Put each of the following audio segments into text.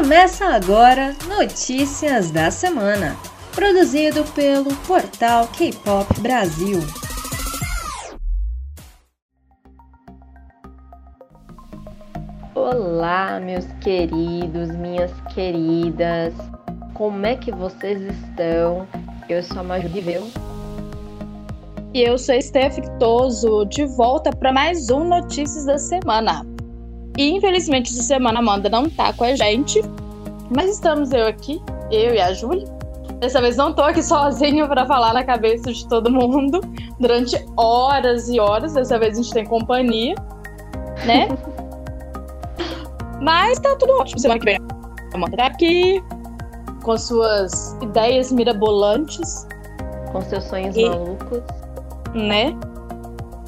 Começa agora Notícias da Semana, produzido pelo portal K-Pop Brasil. Olá, meus queridos, minhas queridas. Como é que vocês estão? Eu sou a Maju Viveu. E eu sou a Steph Toso, de volta para mais um Notícias da Semana. E infelizmente essa semana a Amanda não tá com a gente, mas estamos eu aqui, eu e a Júlia. Dessa vez não tô aqui sozinho para falar na cabeça de todo mundo durante horas e horas. Dessa vez a gente tem companhia, né? mas tá tudo ótimo. Semana que vem a Amanda tá aqui com suas ideias mirabolantes. Com seus sonhos e, malucos. Né?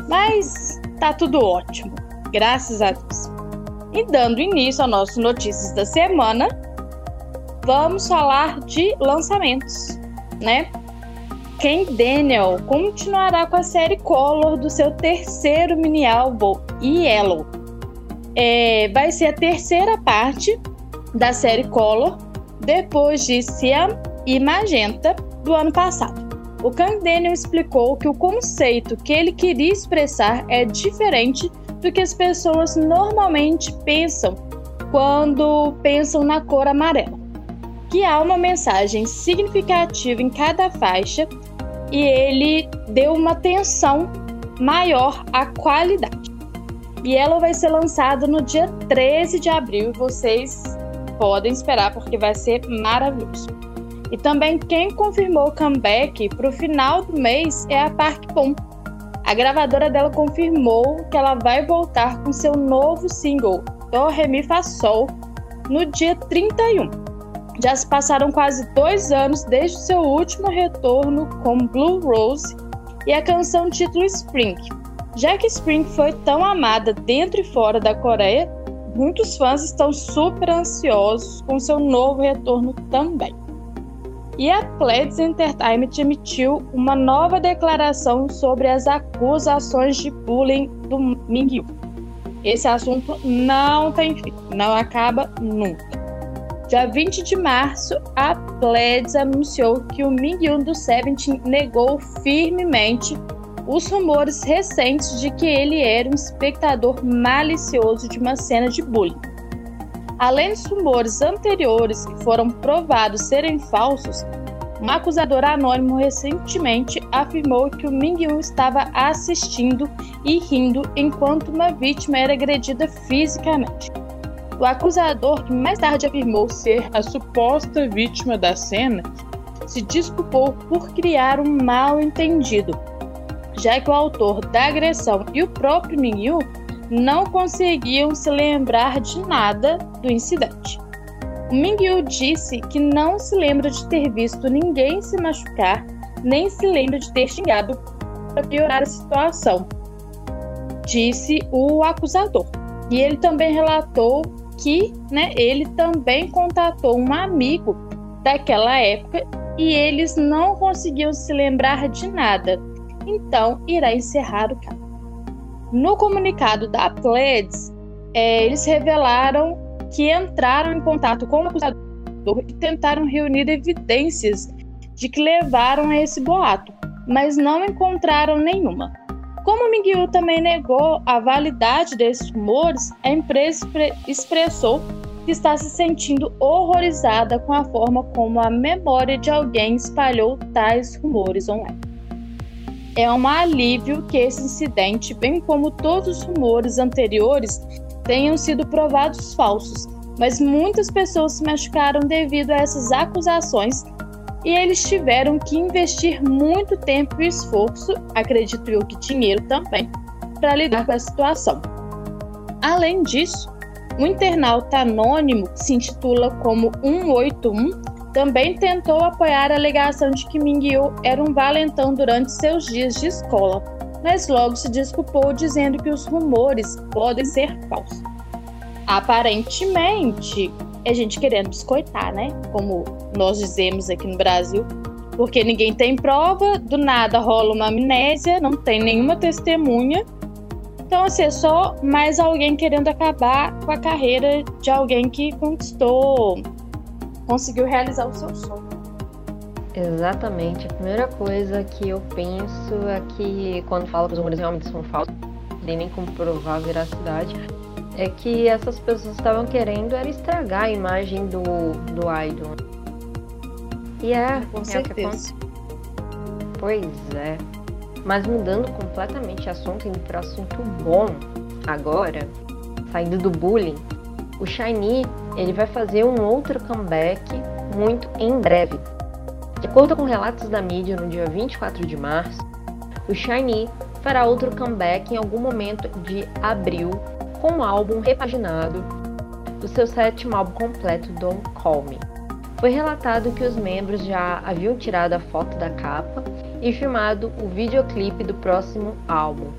Mas tá tudo ótimo. Graças a Deus. E dando início às nossas notícias da semana, vamos falar de lançamentos, né? Ken Daniel continuará com a série Color do seu terceiro mini álbum Yellow. É, vai ser a terceira parte da série Color, depois de Cyan e Magenta do ano passado. O Kang Daniel explicou que o conceito que ele queria expressar é diferente do que as pessoas normalmente pensam quando pensam na cor amarela. Que há uma mensagem significativa em cada faixa e ele deu uma atenção maior à qualidade. E ela vai ser lançada no dia 13 de abril vocês podem esperar porque vai ser maravilhoso. E também quem confirmou o comeback para o final do mês é a Park Bom, a gravadora dela confirmou que ela vai voltar com seu novo single, Do Re Mi Fa Sol, no dia 31. Já se passaram quase dois anos desde seu último retorno com Blue Rose e a canção título Spring. Já que Spring foi tão amada dentro e fora da Coreia, muitos fãs estão super ansiosos com seu novo retorno também. E a Pledis Entertainment emitiu uma nova declaração sobre as acusações de bullying do Mingyu. Esse assunto não tem fim, não acaba nunca. Dia 20 de março, a Pledis anunciou que o Mingyu do Seventeen negou firmemente os rumores recentes de que ele era um espectador malicioso de uma cena de bullying. Além dos rumores anteriores que foram provados serem falsos, um acusador anônimo recentemente afirmou que o Ming-Yun estava assistindo e rindo enquanto uma vítima era agredida fisicamente. O acusador, que mais tarde afirmou ser a suposta vítima da cena, se desculpou por criar um mal-entendido, já que o autor da agressão e o próprio Ming-Yun não conseguiam se lembrar de nada do incidente. O Mingyu disse que não se lembra de ter visto ninguém se machucar, nem se lembra de ter xingado para piorar a situação, disse o acusador. E ele também relatou que né, ele também contatou um amigo daquela época e eles não conseguiam se lembrar de nada. Então irá encerrar o caso. No comunicado da Pleds, é, eles revelaram que entraram em contato com o acusador e tentaram reunir evidências de que levaram a esse boato, mas não encontraram nenhuma. Como Miguel também negou a validade desses rumores, a empresa expressou que está se sentindo horrorizada com a forma como a memória de alguém espalhou tais rumores online. É um alívio que esse incidente, bem como todos os rumores anteriores, tenham sido provados falsos, mas muitas pessoas se machucaram devido a essas acusações e eles tiveram que investir muito tempo e esforço, acredito eu que dinheiro também, para lidar com a situação. Além disso, um internauta anônimo que se intitula como 181 também tentou apoiar a alegação de que Mingyu era um valentão durante seus dias de escola, mas logo se desculpou dizendo que os rumores podem ser falsos. Aparentemente, é gente querendo biscoitar, né? Como nós dizemos aqui no Brasil, porque ninguém tem prova, do nada rola uma amnésia, não tem nenhuma testemunha Então, assim, é só mais alguém querendo acabar com a carreira de alguém que conquistou, conseguiu realizar o seu sonho. Exatamente. A primeira coisa que eu penso é que quando falo que os rumores realmente são falsos, nem como provar a veracidade, é que essas pessoas estavam querendo era estragar a imagem do, do idol. E é, Com é certeza. Pois é. Mas mudando completamente de assunto, indo para assunto bom agora, saindo do bullying, o Shiny ele vai fazer um outro comeback muito em breve. De acordo com relatos da mídia, no dia 24 de março, o Shiny fará outro comeback em algum momento de abril com um álbum repaginado do seu sétimo álbum completo, Don't Call Me. Foi relatado que os membros já haviam tirado a foto da capa e filmado o videoclipe do próximo álbum.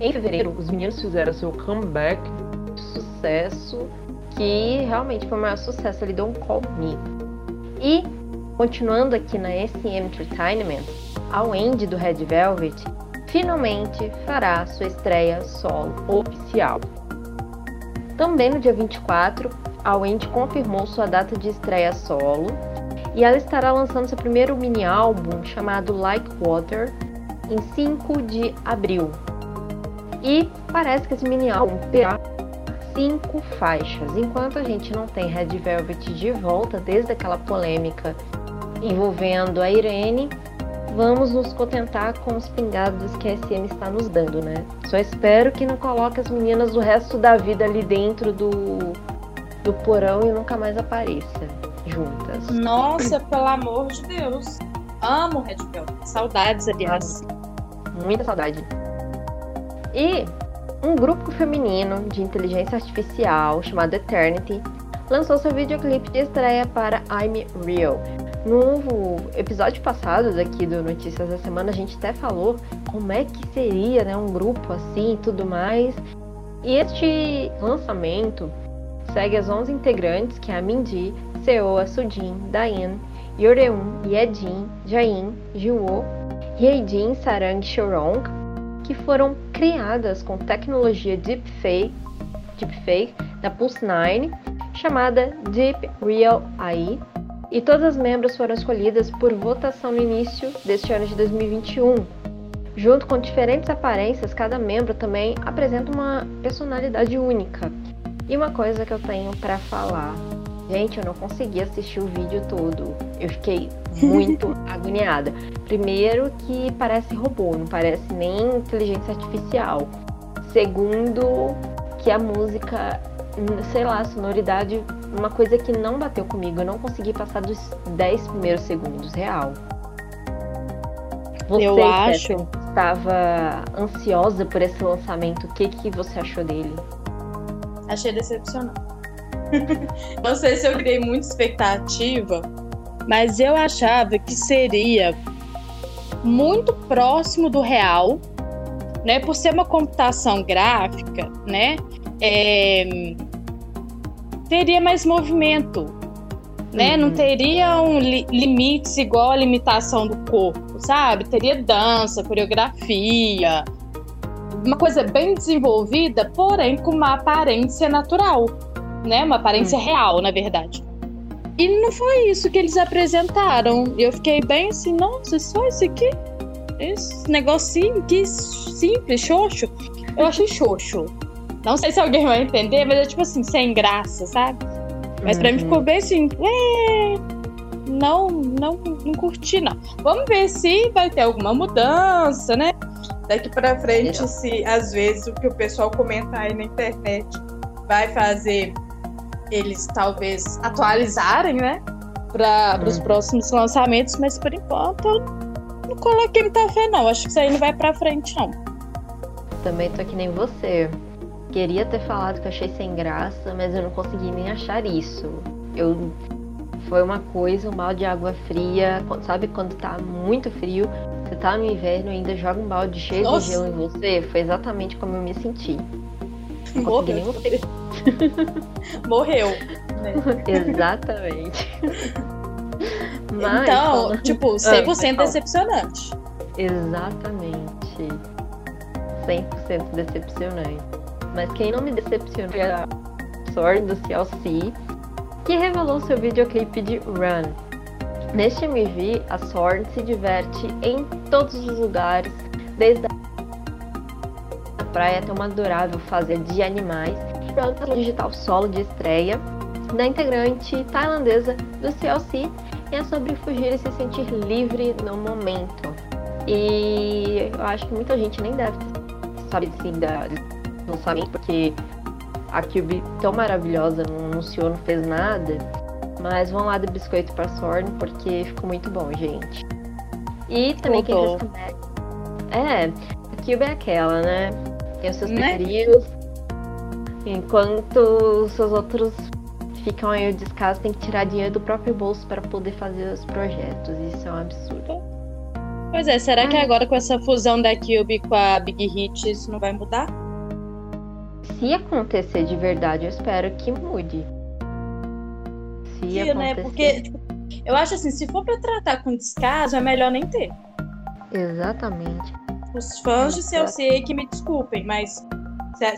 Em fevereiro, os meninos fizeram seu comeback de sucesso, que realmente foi o maior sucesso ali, Don't Call Me. E, continuando aqui na SM Entertainment, a Wendy do Red Velvet finalmente fará sua estreia solo oficial. Também no dia 24, a Wendy confirmou sua data de estreia solo e ela estará lançando seu primeiro mini álbum chamado Like Water em 5 de abril. E parece que esse mini álbum terá cinco faixas, enquanto a gente não tem Red Velvet de volta desde aquela polêmica envolvendo a Irene vamos nos contentar com os pingados que a SM está nos dando, né? Só espero que não coloque as meninas o resto da vida ali dentro do, do porão e nunca mais apareça juntas. Nossa, pelo amor de Deus. Amo Red Velvet. Saudades, aliás. Muita saudade. E um grupo feminino de inteligência artificial chamado Eternity lançou seu videoclipe de estreia para I'm Real, no episódio passado daqui do Notícias da Semana, a gente até falou como é que seria né, um grupo assim e tudo mais. E este lançamento segue as 11 integrantes, que é a Mindy, Seoa, Sujin, Dain, Yoreun, Yejin, Jain, Jiwoo, Hyejin, Sarang Shorong, que foram criadas com tecnologia Deepfake, deepfake da Pulse 9, chamada Deep Real AI, e todas as membros foram escolhidas por votação no início deste ano de 2021. Junto com diferentes aparências, cada membro também apresenta uma personalidade única. E uma coisa que eu tenho para falar. Gente, eu não consegui assistir o vídeo todo. Eu fiquei muito agoniada. Primeiro que parece robô, não parece nem inteligência artificial. Segundo, que a música, sei lá, a sonoridade uma coisa que não bateu comigo. Eu não consegui passar dos 10 primeiros segundos, real. Você, eu acho. estava ansiosa por esse lançamento. O que, que você achou dele? Achei decepcionante. não sei se eu criei muita expectativa, mas eu achava que seria muito próximo do real, né? Por ser uma computação gráfica, né? É, teria mais movimento, né? Uhum. Não teria um li limites igual a limitação do corpo, sabe? Teria dança, coreografia, uma coisa bem desenvolvida, porém com uma aparência natural, né? Uma aparência uhum. real, na verdade. E não foi isso que eles apresentaram. Eu fiquei bem assim, nossa, só isso aqui? Esse negocinho que simples, xoxo. Eu achei xoxo. Não sei se alguém vai entender, mas é tipo assim, sem graça, sabe? Mas uhum. pra mim uhum. ficou bem assim, é... não, não, não curti, não. Vamos ver se vai ter alguma mudança, né? Daqui pra frente, se às vezes o que o pessoal comenta aí na internet vai fazer eles talvez atualizarem, né? Para os uhum. próximos lançamentos, mas por enquanto não coloquei muita fé, não. Acho que isso aí não vai pra frente, não. Também tô que nem você. Queria ter falado que eu achei sem graça, mas eu não consegui nem achar isso. Eu foi uma coisa, um balde de água fria, sabe quando tá muito frio, você tá no inverno e ainda joga um balde cheio Nossa. de gelo em você, foi exatamente como eu me senti. Não Morreu. Nem... Morreu. Né? Exatamente. Mas, então, falando... tipo, 100% ah, decepcionante. Exatamente. 100% decepcionante. Mas quem não me decepcionou foi a Sword do CLC, que revelou seu videoclipe de Run. Neste MV, a Sword se diverte em todos os lugares, desde a praia até uma adorável fazenda de animais, pronta digital solo de estreia da integrante tailandesa do CLC e é sobre fugir e se sentir livre no momento. E eu acho que muita gente nem deve saber assim da lançamento, porque a Cube tão maravilhosa não anunciou, não fez nada. Mas vão lá do biscoito para Sorn porque ficou muito bom, gente. E também quem comeback. É, a Cube é aquela, né? Tem os seus né? Enquanto os seus outros ficam aí o descaso, tem que tirar dinheiro do próprio bolso para poder fazer os projetos. Isso é um absurdo. Pois é, será que agora com essa fusão da Cube com a Big Hit isso não vai mudar? Se acontecer de verdade, eu espero que mude. Se Sim, né? acontecer... né? Porque tipo, eu acho assim, se for para tratar com descaso, é melhor nem ter. Exatamente. Os fãs de CLC que me desculpem, mas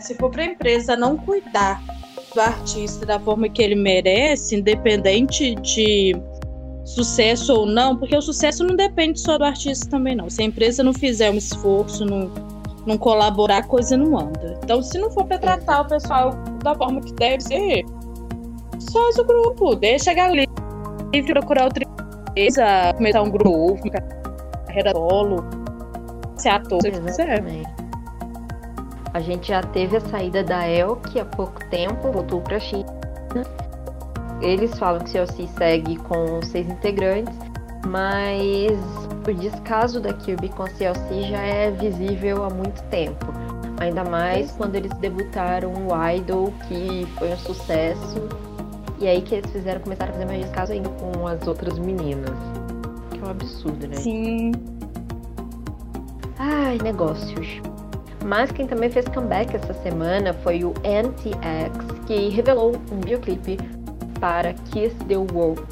se for para a empresa não cuidar do artista da forma que ele merece, independente de sucesso ou não, porque o sucesso não depende só do artista também, não. Se a empresa não fizer um esforço, não, não colaborar, a coisa não anda. Então, se não for para tratar o pessoal da forma que deve ser, só o grupo, deixa a galera livre procurar outra empresa, começar um grupo, carreira solo, ser ator, se quiser. A gente já teve a saída da Elk há pouco tempo, voltou para China. Eles falam que o CLC segue com seis integrantes, mas o descaso da Kirby com a CLC já é visível há muito tempo. Ainda mais quando eles debutaram o Idol, que foi um sucesso. E aí que eles fizeram começar a fazer mais descaso ainda com as outras meninas. Que é um absurdo, né? Sim. Ai, negócios. Mas quem também fez comeback essa semana foi o NTX, que revelou um videoclipe para Kiss the World.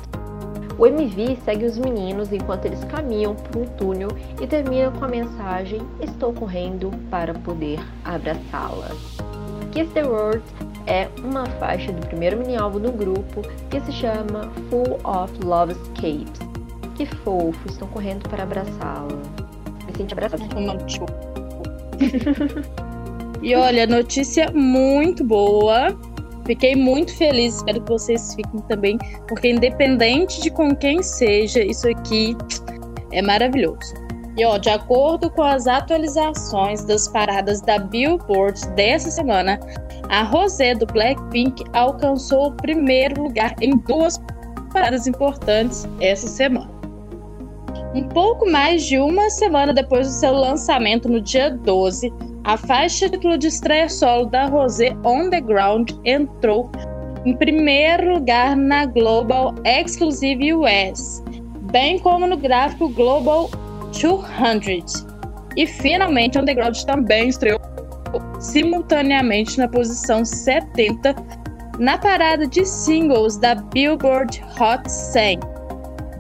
O MV segue os meninos enquanto eles caminham por um túnel e termina com a mensagem: Estou correndo para poder abraçá-la. Kiss the World é uma faixa do primeiro mini álbum do grupo que se chama Full of Love Escapes. Que fofo, estão correndo para abraçá-la. Me sente abraçada. e olha, notícia muito boa. Fiquei muito feliz, espero que vocês fiquem também, porque independente de com quem seja, isso aqui é maravilhoso. E ó, de acordo com as atualizações das paradas da Billboard dessa semana, a Rosé do Blackpink alcançou o primeiro lugar em duas paradas importantes essa semana. Um pouco mais de uma semana depois do seu lançamento no dia 12, a faixa título de estreia solo da Rosé On The Ground entrou em primeiro lugar na Global Exclusive US, bem como no gráfico Global 200. E finalmente On The Ground também estreou simultaneamente na posição 70 na parada de singles da Billboard Hot 100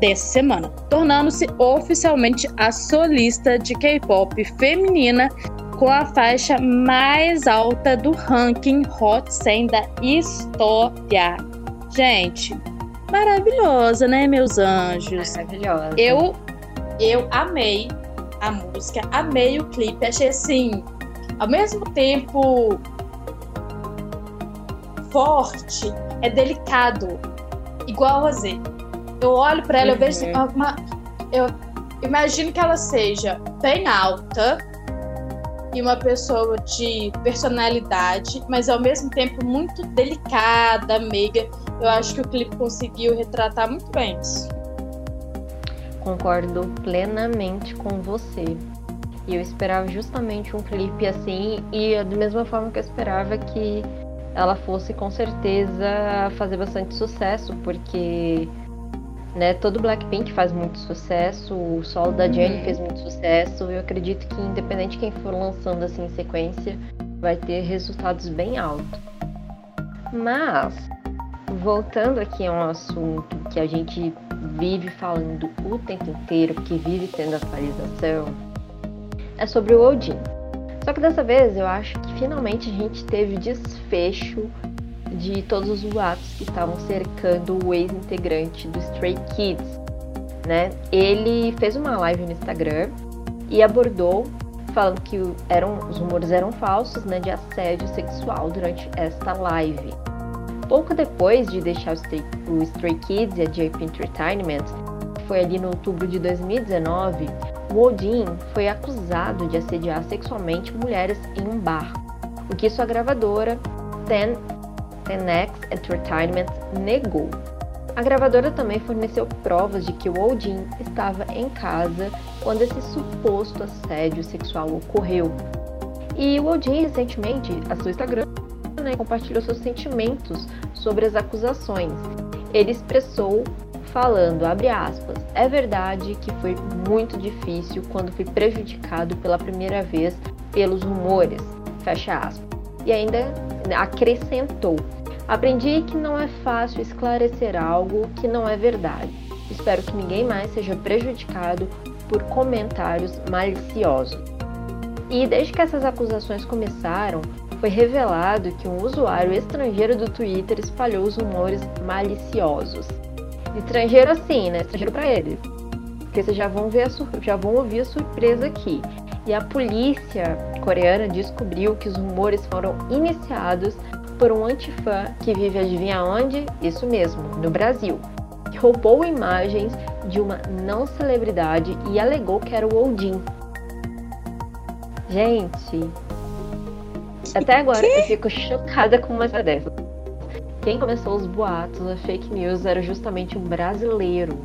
dessa semana, tornando-se oficialmente a solista de K-pop feminina com a faixa mais alta do ranking Hot 100 da história. Gente, maravilhosa, né, meus anjos? Maravilhosa. Eu, eu amei a música, amei o clipe, achei assim, ao mesmo tempo forte, é delicado, igual a Rosé. Eu olho para ela, uhum. eu vejo uhum. uma, eu imagino que ela seja bem alta e uma pessoa de personalidade, mas ao mesmo tempo muito delicada, meiga. Eu acho que o clipe conseguiu retratar muito bem isso. Concordo plenamente com você. E eu esperava justamente um clipe assim, e da mesma forma que eu esperava que ela fosse com certeza fazer bastante sucesso, porque né? Todo Blackpink faz muito sucesso, o solo da Jennie uhum. fez muito sucesso. Eu acredito que independente de quem for lançando assim em sequência, vai ter resultados bem altos. Mas voltando aqui a um assunto que a gente vive falando o tempo inteiro, que vive tendo atualização, é sobre o Odin. Só que dessa vez eu acho que finalmente a gente teve desfecho de todos os boatos que estavam cercando o ex-integrante do Stray Kids, né? Ele fez uma live no Instagram e abordou falando que eram, os rumores eram falsos, né, de assédio sexual durante esta live. Pouco depois de deixar o Stray, o Stray Kids e a JP Entertainment, foi ali no outubro de 2019, o Odin foi acusado de assediar sexualmente mulheres em um bar, o que sua gravadora, Ten, 10X Entertainment, negou. A gravadora também forneceu provas de que o Odin estava em casa quando esse suposto assédio sexual ocorreu. E o Odin recentemente, a seu Instagram, né, compartilhou seus sentimentos sobre as acusações. Ele expressou falando, abre aspas, é verdade que foi muito difícil quando fui prejudicado pela primeira vez pelos rumores, fecha aspas. E ainda acrescentou, aprendi que não é fácil esclarecer algo que não é verdade. Espero que ninguém mais seja prejudicado por comentários maliciosos. E desde que essas acusações começaram, foi revelado que um usuário estrangeiro do Twitter espalhou os rumores maliciosos. Estrangeiro assim, né? Estrangeiro para ele. Porque vocês já vão ver já vão ouvir a surpresa aqui. E a polícia coreana descobriu que os rumores foram iniciados por um antifã que vive adivinha onde? Isso mesmo, no Brasil. Que roubou imagens de uma não celebridade e alegou que era o Odin. Gente, até agora eu fico chocada com uma dessa. Quem começou os boatos, a fake news, era justamente um brasileiro.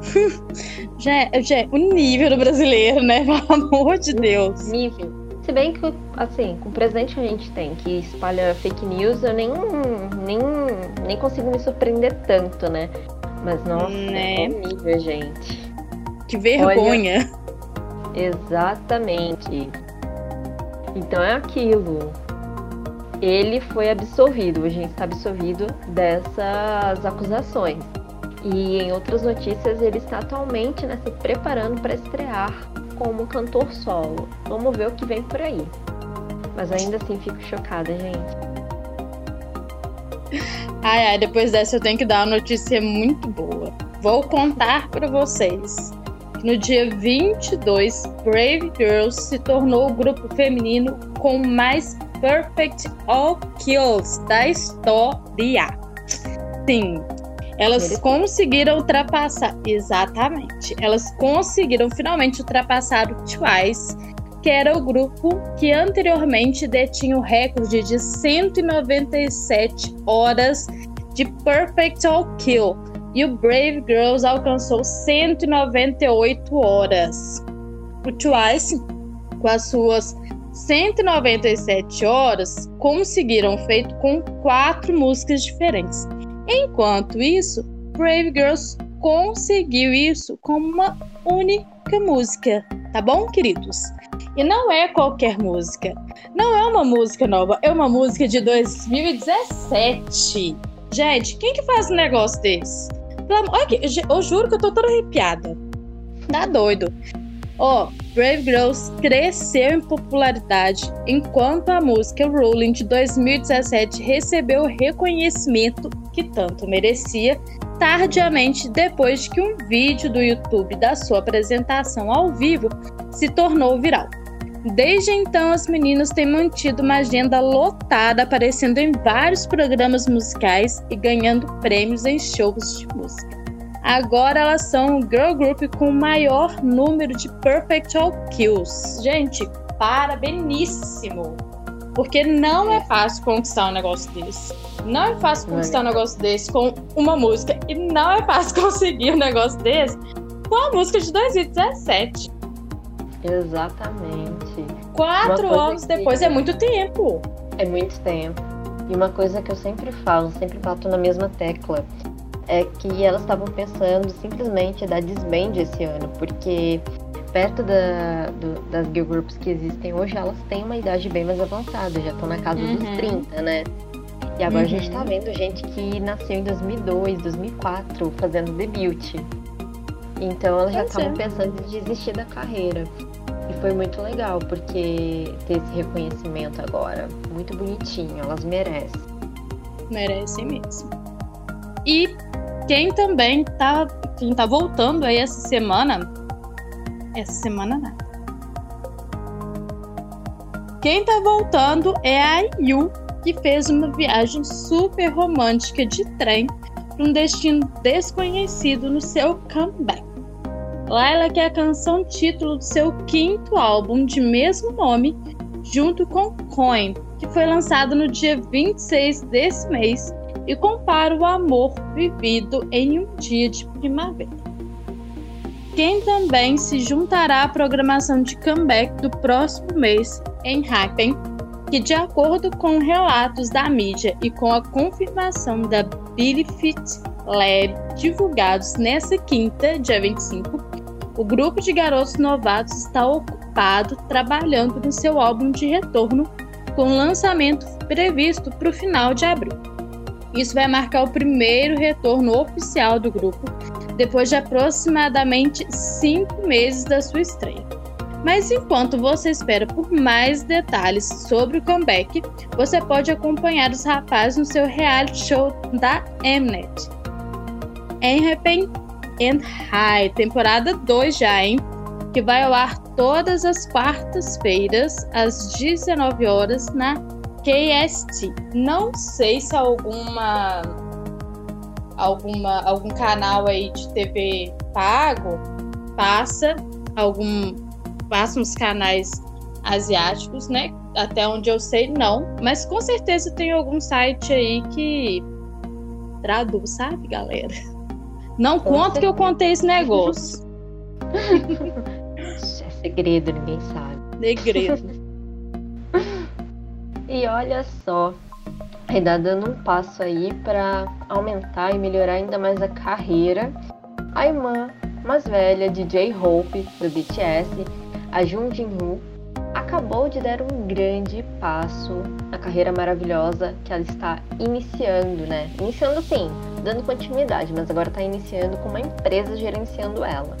já, já, o nível do brasileiro, né? Pelo amor de Deus. Nível. Se bem que, assim, com o presente que a gente tem, que espalha fake news, eu nem, nem, nem consigo me surpreender tanto, né? Mas, nossa, né? é nível, gente. Que vergonha. Olha, exatamente. Então é aquilo ele foi absolvido, a gente está absolvido dessas acusações. E em outras notícias, ele está atualmente né, se preparando para estrear como cantor solo. Vamos ver o que vem por aí. Mas ainda assim fico chocada, gente. Ai, ai, depois dessa eu tenho que dar uma notícia muito boa. Vou contar para vocês. No dia 22, Brave Girls se tornou o grupo feminino com mais Perfect All Kills da história. Sim, elas conseguiram ultrapassar. Exatamente. Elas conseguiram finalmente ultrapassar o Twice, que era o grupo que anteriormente detinha o recorde de 197 horas de Perfect All Kill. E o Brave Girls alcançou 198 horas. O Twice, com as suas 197 horas conseguiram feito com quatro músicas diferentes. Enquanto isso, Brave Girls conseguiu isso com uma única música, tá bom, queridos? E não é qualquer música. Não é uma música nova, é uma música de 2017. Gente, quem que faz um negócio desse? Olha eu juro que eu tô toda arrepiada. Tá doido. Ó, oh, Brave Girls cresceu em popularidade enquanto a música Rolling de 2017 recebeu o reconhecimento que tanto merecia tardiamente depois de que um vídeo do YouTube da sua apresentação ao vivo se tornou viral. Desde então, as meninas têm mantido uma agenda lotada, aparecendo em vários programas musicais e ganhando prêmios em shows de música. Agora elas são o girl group com o maior número de perfect all kills. Gente, parabeníssimo! Porque não é fácil conquistar um negócio desse. Não é fácil conquistar um negócio desse com uma música. E não é fácil conseguir um negócio desse com a música de 2017. Exatamente. Quatro anos que... depois é muito tempo. É muito tempo. E uma coisa que eu sempre falo, sempre bato na mesma tecla é que elas estavam pensando simplesmente dar disband esse ano, porque perto da, do, das girl groups que existem hoje, elas têm uma idade bem mais avançada, já estão na casa uhum. dos 30, né? E agora uhum. a gente tá uhum. vendo gente que nasceu em 2002, 2004, fazendo debut. Então elas já estavam pensando em desistir da carreira. E foi muito legal, porque ter esse reconhecimento agora. Muito bonitinho, elas merecem. Merecem mesmo. E quem também tá, quem tá voltando aí essa semana. Essa semana nada. Quem tá voltando é a Yu, que fez uma viagem super romântica de trem para um destino desconhecido no seu comeback. Lá ela quer a canção título do seu quinto álbum de mesmo nome, junto com Coin, que foi lançado no dia 26 desse mês e compara o amor vivido em um dia de primavera. Quem também se juntará à programação de comeback do próximo mês em Happen, que, de acordo com relatos da mídia e com a confirmação da Billy Fit Lab divulgados nesta quinta, dia 25, o grupo de garotos novatos está ocupado trabalhando no seu álbum de retorno, com lançamento previsto para o final de abril. Isso vai marcar o primeiro retorno oficial do grupo, depois de aproximadamente cinco meses da sua estreia. Mas enquanto você espera por mais detalhes sobre o comeback, você pode acompanhar os rapazes no seu reality show da Mnet. Enhappen and High, temporada 2 já, hein? Que vai ao ar todas as quartas-feiras, às 19 horas, na KST. Não sei se alguma alguma algum canal aí de TV pago passa algum passa uns canais asiáticos, né? Até onde eu sei não, mas com certeza tem algum site aí que traduz, sabe, galera? Não com conto certeza. que eu contei esse negócio. é segredo, ninguém sabe. Segredo. E olha só, ainda dando um passo aí para aumentar e melhorar ainda mais a carreira, a irmã mais velha de J-Hope do BTS, a Jung Jin-woo, acabou de dar um grande passo na carreira maravilhosa que ela está iniciando, né? Iniciando sim, dando continuidade, mas agora está iniciando com uma empresa gerenciando ela.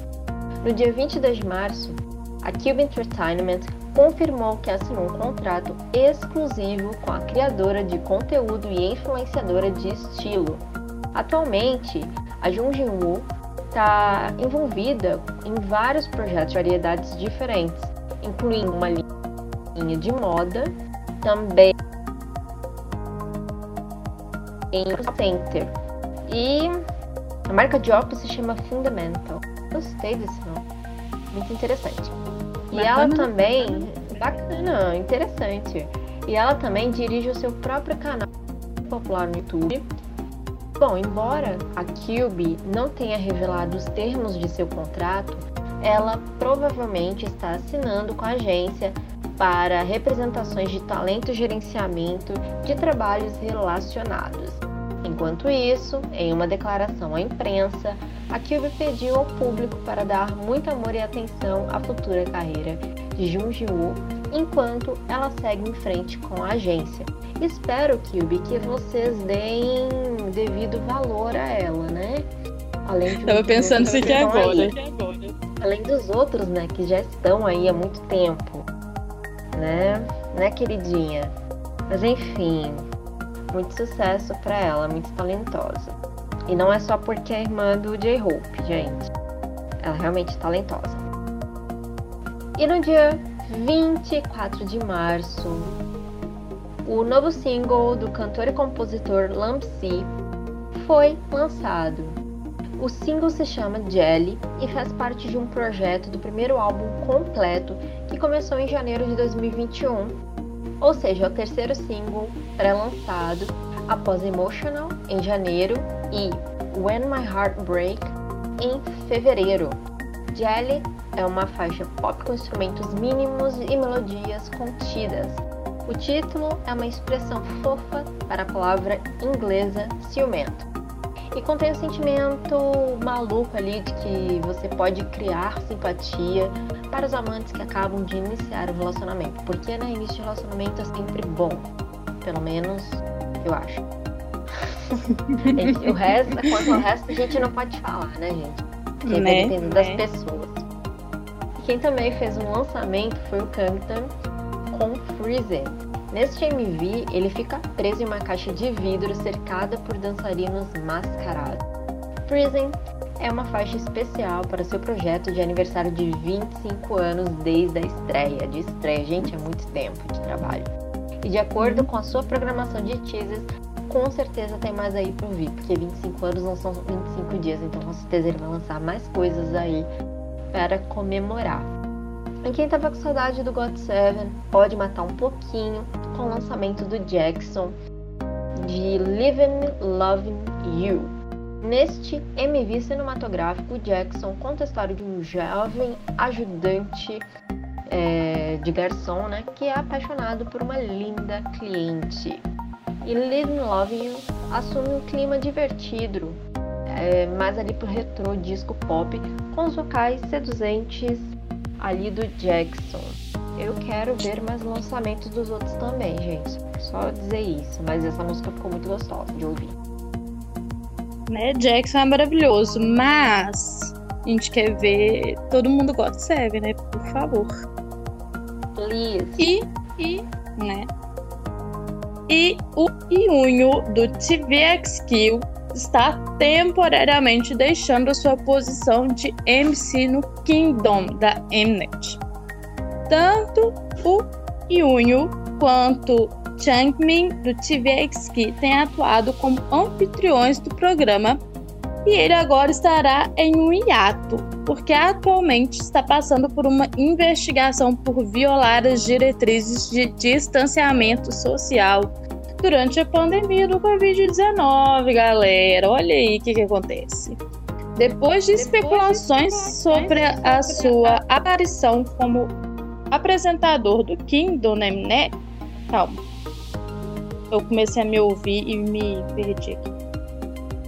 No dia 22 de março, a Cube Entertainment confirmou que assinou um contrato exclusivo com a criadora de conteúdo e influenciadora de estilo. Atualmente, a Jung Jin-woo está envolvida em vários projetos de variedades diferentes, incluindo uma linha de moda, também em Center. E a marca de óculos se chama Fundamental. Gostei desse nome. Muito interessante. E ela também, bacana, interessante. E ela também dirige o seu próprio canal popular no YouTube. Bom, embora a Cube não tenha revelado os termos de seu contrato, ela provavelmente está assinando com a agência para representações de talento e gerenciamento de trabalhos relacionados. Enquanto isso, em uma declaração à imprensa, a Cube pediu ao público para dar muito amor e atenção à futura carreira de Jung Ji-woo enquanto ela segue em frente com a agência. Espero, Cube, que vocês deem devido valor a ela, né? Além de Tava pensando isso aqui agora. Aí. Além dos outros, né, que já estão aí há muito tempo, né? Né, queridinha? Mas enfim, muito sucesso para ela, muito talentosa. E não é só porque é irmã do J-Hope, gente. Ela é realmente talentosa. E no dia 24 de março, o novo single do cantor e compositor Lampsey foi lançado. O single se chama Jelly e faz parte de um projeto do primeiro álbum completo que começou em janeiro de 2021, ou seja, é o terceiro single pré-lançado após Emotional em janeiro e When My Heart Break em fevereiro. Jelly é uma faixa pop com instrumentos mínimos e melodias contidas. O título é uma expressão fofa para a palavra inglesa ciumento. E contém o sentimento maluco ali de que você pode criar simpatia para os amantes que acabam de iniciar o relacionamento. Porque né, início de relacionamento é sempre bom. Pelo menos eu acho. o resto, quanto ao resto, a gente não pode falar, né, gente? Porque né? depende das né? pessoas. Quem também fez um lançamento foi o Campton com Freezing. Neste MV, ele fica preso em uma caixa de vidro cercada por dançarinos mascarados. Freezing é uma faixa especial para seu projeto de aniversário de 25 anos desde a estreia. De estreia, gente, é muito tempo de trabalho. E de acordo com a sua programação de teasers, com certeza tem mais aí para ouvir, porque 25 anos não são 25 dias, então com certeza ele vai lançar mais coisas aí para comemorar. E quem tava com saudade do God Seven pode matar um pouquinho com o lançamento do Jackson de Living Loving You. Neste MV cinematográfico, Jackson conta a história de um jovem ajudante é, de garçom, né, que é apaixonado por uma linda cliente. E Living Loving You assume um clima divertido, é, mais ali pro retrô disco pop, com os vocais seduzentes ali do Jackson. Eu quero ver mais lançamentos dos outros também, gente. Só dizer isso, mas essa música ficou muito gostosa de ouvir. Né, Jackson é maravilhoso, mas a gente quer ver todo mundo gosta de Seven, né? Por favor. Please. E, e, né? E o Iunho do TVX Kill está temporariamente deixando sua posição de MC no Kingdom da Mnet. Tanto o Yunyu quanto Changmin do TVXQ têm atuado como anfitriões do programa e ele agora estará em um hiato, porque atualmente está passando por uma investigação por violar as diretrizes de distanciamento social durante a pandemia do Covid-19, galera. Olha aí o que, que acontece. Depois de especulações sobre a sua aparição como apresentador do Kingdom né? Calma. Eu comecei a me ouvir e me perdi aqui.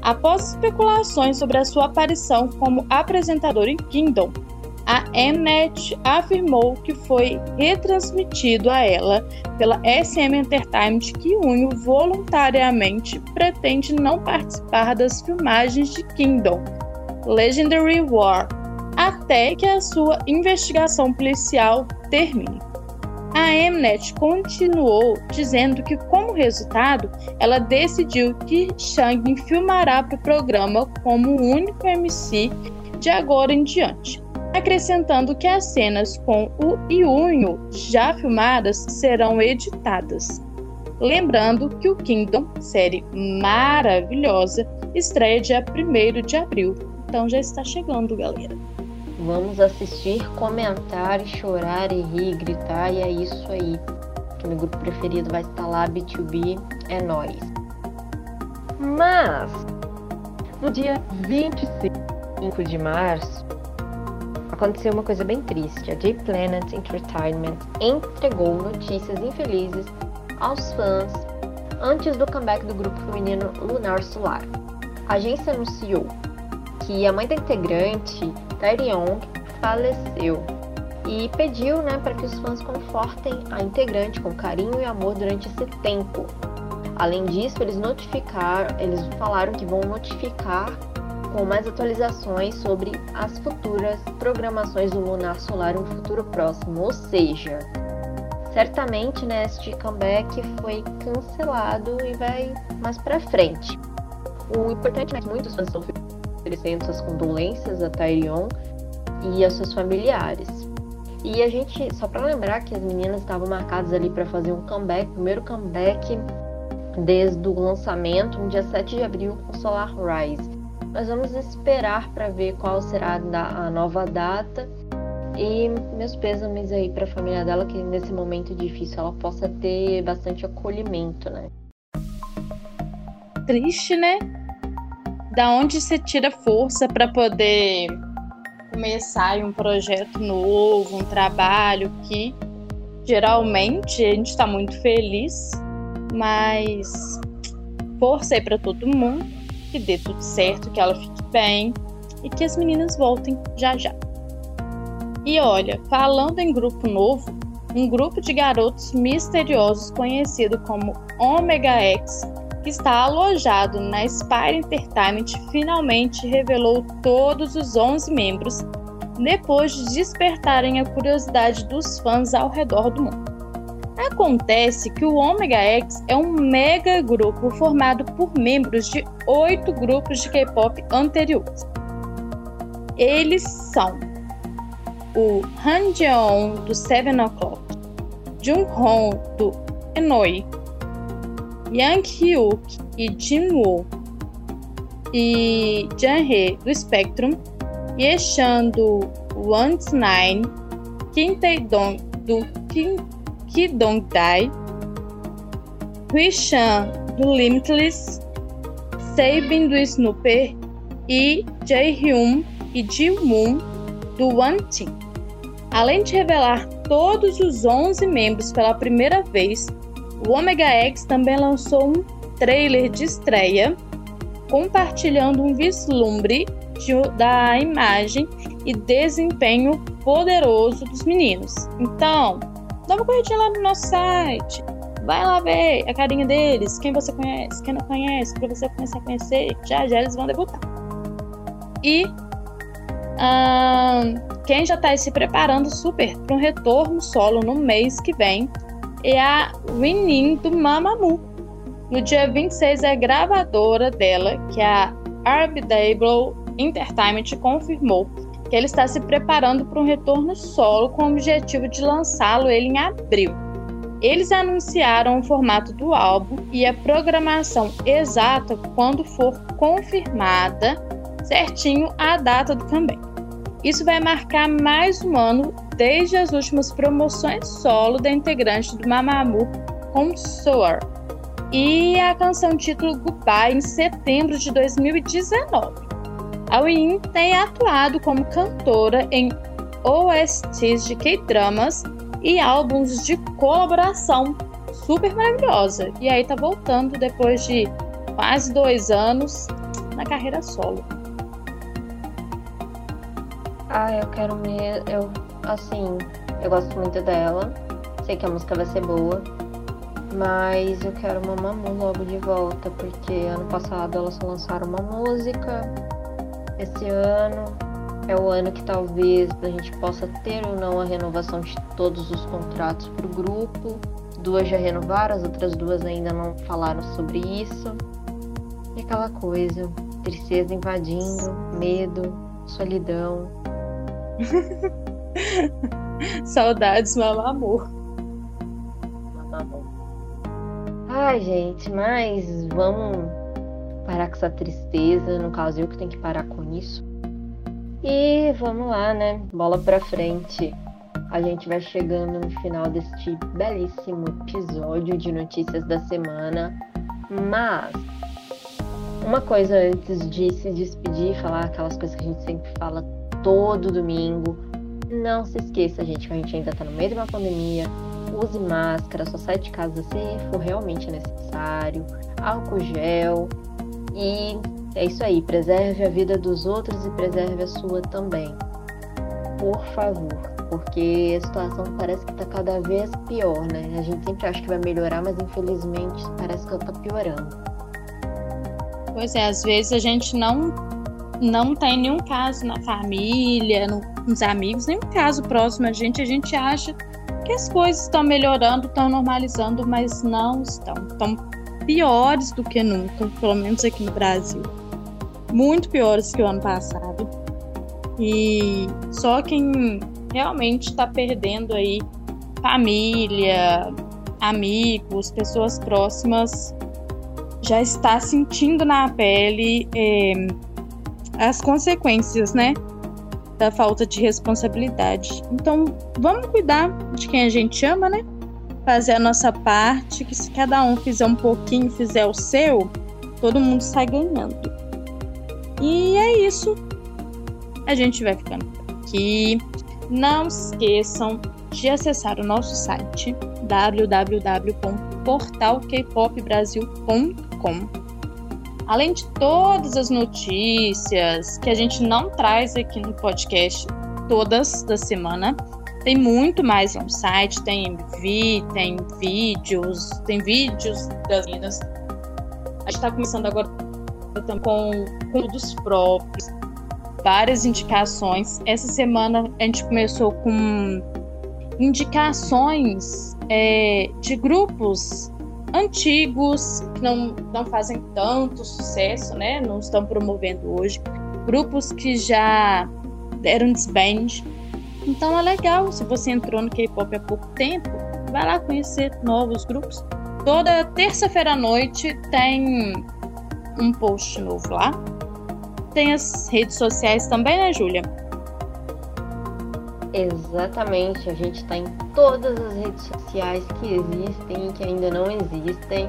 Após especulações sobre a sua aparição como apresentador em Kingdom, a Mnet afirmou que foi retransmitido a ela pela SM Entertainment que Unho voluntariamente pretende não participar das filmagens de Kingdom Legendary War até que a sua investigação policial termine. A Mnet continuou dizendo que, como resultado, ela decidiu que Shang filmará para o programa como o único MC de agora em diante acrescentando que as cenas com o Iunho já filmadas serão editadas. Lembrando que o Kingdom, série maravilhosa, estreia dia 1 de abril. Então já está chegando, galera. Vamos assistir, comentar, chorar e rir, gritar, e é isso aí. Que meu grupo preferido vai estar lá, B2B, é nós. Mas, no dia 25 de março, aconteceu uma coisa bem triste. A J-Planet Entertainment entregou notícias infelizes aos fãs antes do comeback do grupo feminino Lunar Solar. A agência anunciou que a mãe da integrante, Tae Young, faleceu e pediu né, para que os fãs confortem a integrante com carinho e amor durante esse tempo. Além disso, eles notificaram, eles falaram que vão notificar com mais atualizações sobre as futuras programações do Lunar Solar em um futuro próximo, ou seja, certamente né, este comeback foi cancelado e vai mais para frente. O importante é que muitos fãs estão oferecendo suas condolências a Tyrion e aos seus familiares. E a gente, só para lembrar que as meninas estavam marcadas ali para fazer um comeback, primeiro comeback desde o lançamento, no dia 7 de abril, com Solar Rise. Nós vamos esperar para ver qual será a nova data e meus pêsames aí para a família dela que nesse momento difícil ela possa ter bastante acolhimento, né? Triste, né? Da onde você tira força para poder começar um projeto novo, um trabalho que geralmente a gente está muito feliz, mas força aí para todo mundo que dê tudo certo, que ela fique bem e que as meninas voltem já já. E olha, falando em grupo novo, um grupo de garotos misteriosos conhecido como Omega X, que está alojado na Spire Entertainment, finalmente revelou todos os 11 membros depois de despertarem a curiosidade dos fãs ao redor do mundo. Acontece que o Omega X é um mega grupo formado por membros de oito grupos de K-pop anteriores. Eles são o Han Jeon do Seven O'Clock, Jung-hoon do Enoi, Yang Hyuk e Jin-woo e Jan-hee do Spectrum, Yeshan do One Nine, Kim Tae-dong do Kim Ki-dong-dai, Hui-chan do Limitless, Sabin do Snooper e Jae-hyun e Ji-moon do One Team. Além de revelar todos os 11 membros pela primeira vez, o Omega X também lançou um trailer de estreia, compartilhando um vislumbre de, da imagem e desempenho poderoso dos meninos. Então, dá uma lá no nosso site. Vai lá ver a carinha deles, quem você conhece, quem não conhece, para você começar a conhecer. Já já eles vão debutar. E quem já está se preparando super para um retorno solo no mês que vem é a Winning do Mamamoo. No dia 26, a gravadora dela, que é a Arbitable Entertainment, confirmou que ele está se preparando para um retorno solo com o objetivo de lançá-lo ele em abril. Eles anunciaram o formato do álbum e a programação exata quando for confirmada certinho a data do comeback. Isso vai marcar mais um ano desde as últimas promoções solo da integrante do Mamamoo com Soar e a canção título Goodbye em setembro de 2019. A Win tem atuado como cantora em OSTs de K-dramas e álbuns de colaboração super maravilhosa. E aí tá voltando depois de quase dois anos na carreira solo. Ah, eu quero me. Eu, assim, eu gosto muito dela. Sei que a música vai ser boa. Mas eu quero uma Mamu logo de volta, porque ano passado elas lançaram uma música. Esse ano é o ano que talvez a gente possa ter ou não a renovação de todos os contratos para o grupo. Duas já renovaram, as outras duas ainda não falaram sobre isso. E aquela coisa, tristeza invadindo, medo, solidão. Saudades, mamamor. Mamamor. Ai, gente, mas vamos parar com essa tristeza. No caso, eu que tenho que parar com isso. E vamos lá, né? Bola pra frente. A gente vai chegando no final deste belíssimo episódio de notícias da semana. Mas uma coisa antes de se despedir, falar aquelas coisas que a gente sempre fala todo domingo. Não se esqueça, gente, que a gente ainda tá no meio de uma pandemia. Use máscara, só sai de casa se for realmente necessário. Álcool gel. E é isso aí. Preserve a vida dos outros e preserve a sua também. Por favor. Porque a situação parece que tá cada vez pior, né? A gente sempre acha que vai melhorar, mas infelizmente parece que ela tá piorando. Pois é, às vezes a gente não não tem nenhum caso na família, no, nos amigos, nenhum caso próximo a gente, a gente acha que as coisas estão melhorando, estão normalizando, mas não estão. Estão piores do que nunca, pelo menos aqui no Brasil. Muito piores que o ano passado. E só quem realmente está perdendo aí família, amigos, pessoas próximas, já está sentindo na pele. Eh, as consequências, né? Da falta de responsabilidade. Então, vamos cuidar de quem a gente ama, né? Fazer a nossa parte, que se cada um fizer um pouquinho, fizer o seu, todo mundo sai ganhando. E é isso. A gente vai ficando por aqui. Não esqueçam de acessar o nosso site www.portalkpopbrasil.com Além de todas as notícias que a gente não traz aqui no podcast todas da semana, tem muito mais no site, tem MV, tem vídeos, tem vídeos das meninas. A gente está começando agora com conteúdos próprios. várias indicações. Essa semana a gente começou com indicações é, de grupos antigos que não, não fazem tanto sucesso, né? Não estão promovendo hoje. Grupos que já deram desband. Então é legal, se você entrou no K-pop há pouco tempo, vai lá conhecer novos grupos. Toda terça-feira à noite tem um post novo lá. Tem as redes sociais também, né, Júlia? Exatamente, a gente está em todas as redes sociais que existem e que ainda não existem.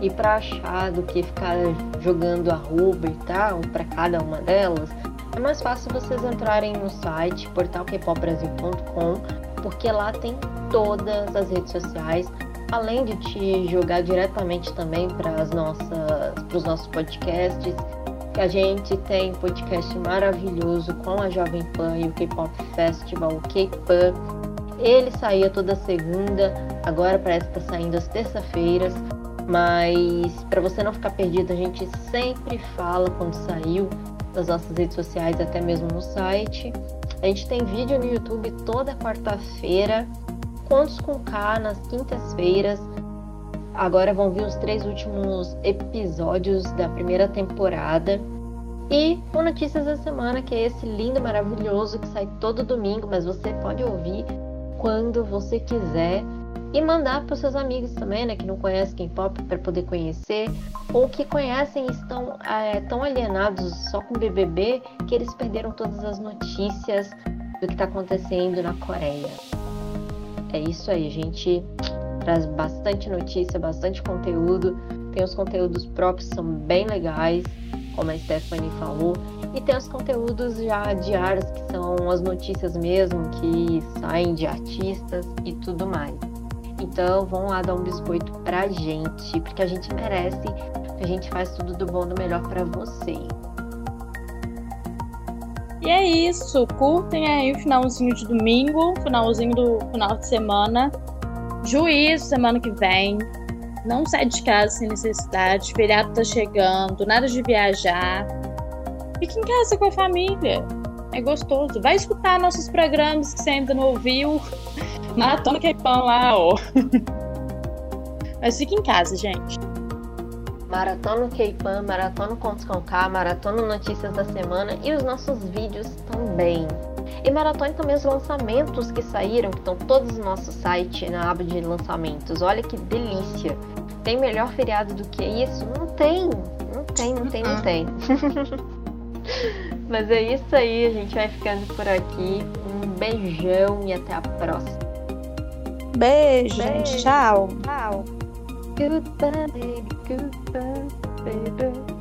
E para achar do que ficar jogando arroba e tal para cada uma delas, é mais fácil vocês entrarem no site portalkpopbrasil.com, porque lá tem todas as redes sociais, além de te jogar diretamente também para as nossas para os nossos podcasts a gente tem podcast maravilhoso com a Jovem Pan e o K-Pop Festival, o K-Pan. Ele saía toda segunda, agora parece que está saindo às terça-feiras. Mas para você não ficar perdido, a gente sempre fala quando saiu nas nossas redes sociais, até mesmo no site. A gente tem vídeo no YouTube toda quarta-feira, Contos com K nas quintas-feiras. Agora vão vir os três últimos episódios da primeira temporada. E o Notícias da Semana, que é esse lindo, maravilhoso que sai todo domingo, mas você pode ouvir quando você quiser e mandar para os seus amigos também, né, que não conhecem K-pop para poder conhecer, ou que conhecem e estão é, tão alienados só com BBB que eles perderam todas as notícias do que está acontecendo na Coreia. É isso aí, gente traz bastante notícia, bastante conteúdo. Tem os conteúdos próprios, são bem legais, como a Stephanie falou. E tem os conteúdos já diários, que são as notícias mesmo, que saem de artistas e tudo mais. Então vão lá dar um biscoito pra gente, porque a gente merece, a gente faz tudo do bom do melhor para você. E é isso, curtem aí o finalzinho de domingo, finalzinho do final de semana. Juízo semana que vem. Não sai de casa sem necessidade. Feriado tá chegando, nada de viajar. Fique em casa com a família. É gostoso. Vai escutar nossos programas que você ainda não ouviu. Maratona que pão lá, ó. Mas fique em casa, gente. Maratona K-Pan, Maratona Contos com K, Maratona Notícias da Semana e os nossos vídeos também. E maratone também os lançamentos que saíram, que estão todos no nosso site, na aba de lançamentos. Olha que delícia! Tem melhor feriado do que isso? Não tem! Não tem, não tem, não tem. Mas é isso aí, a gente vai ficando por aqui. Um beijão e até a próxima. Beijo, Beijo. gente. Tchau. Tchau. Goodbye, baby. Goodbye, baby.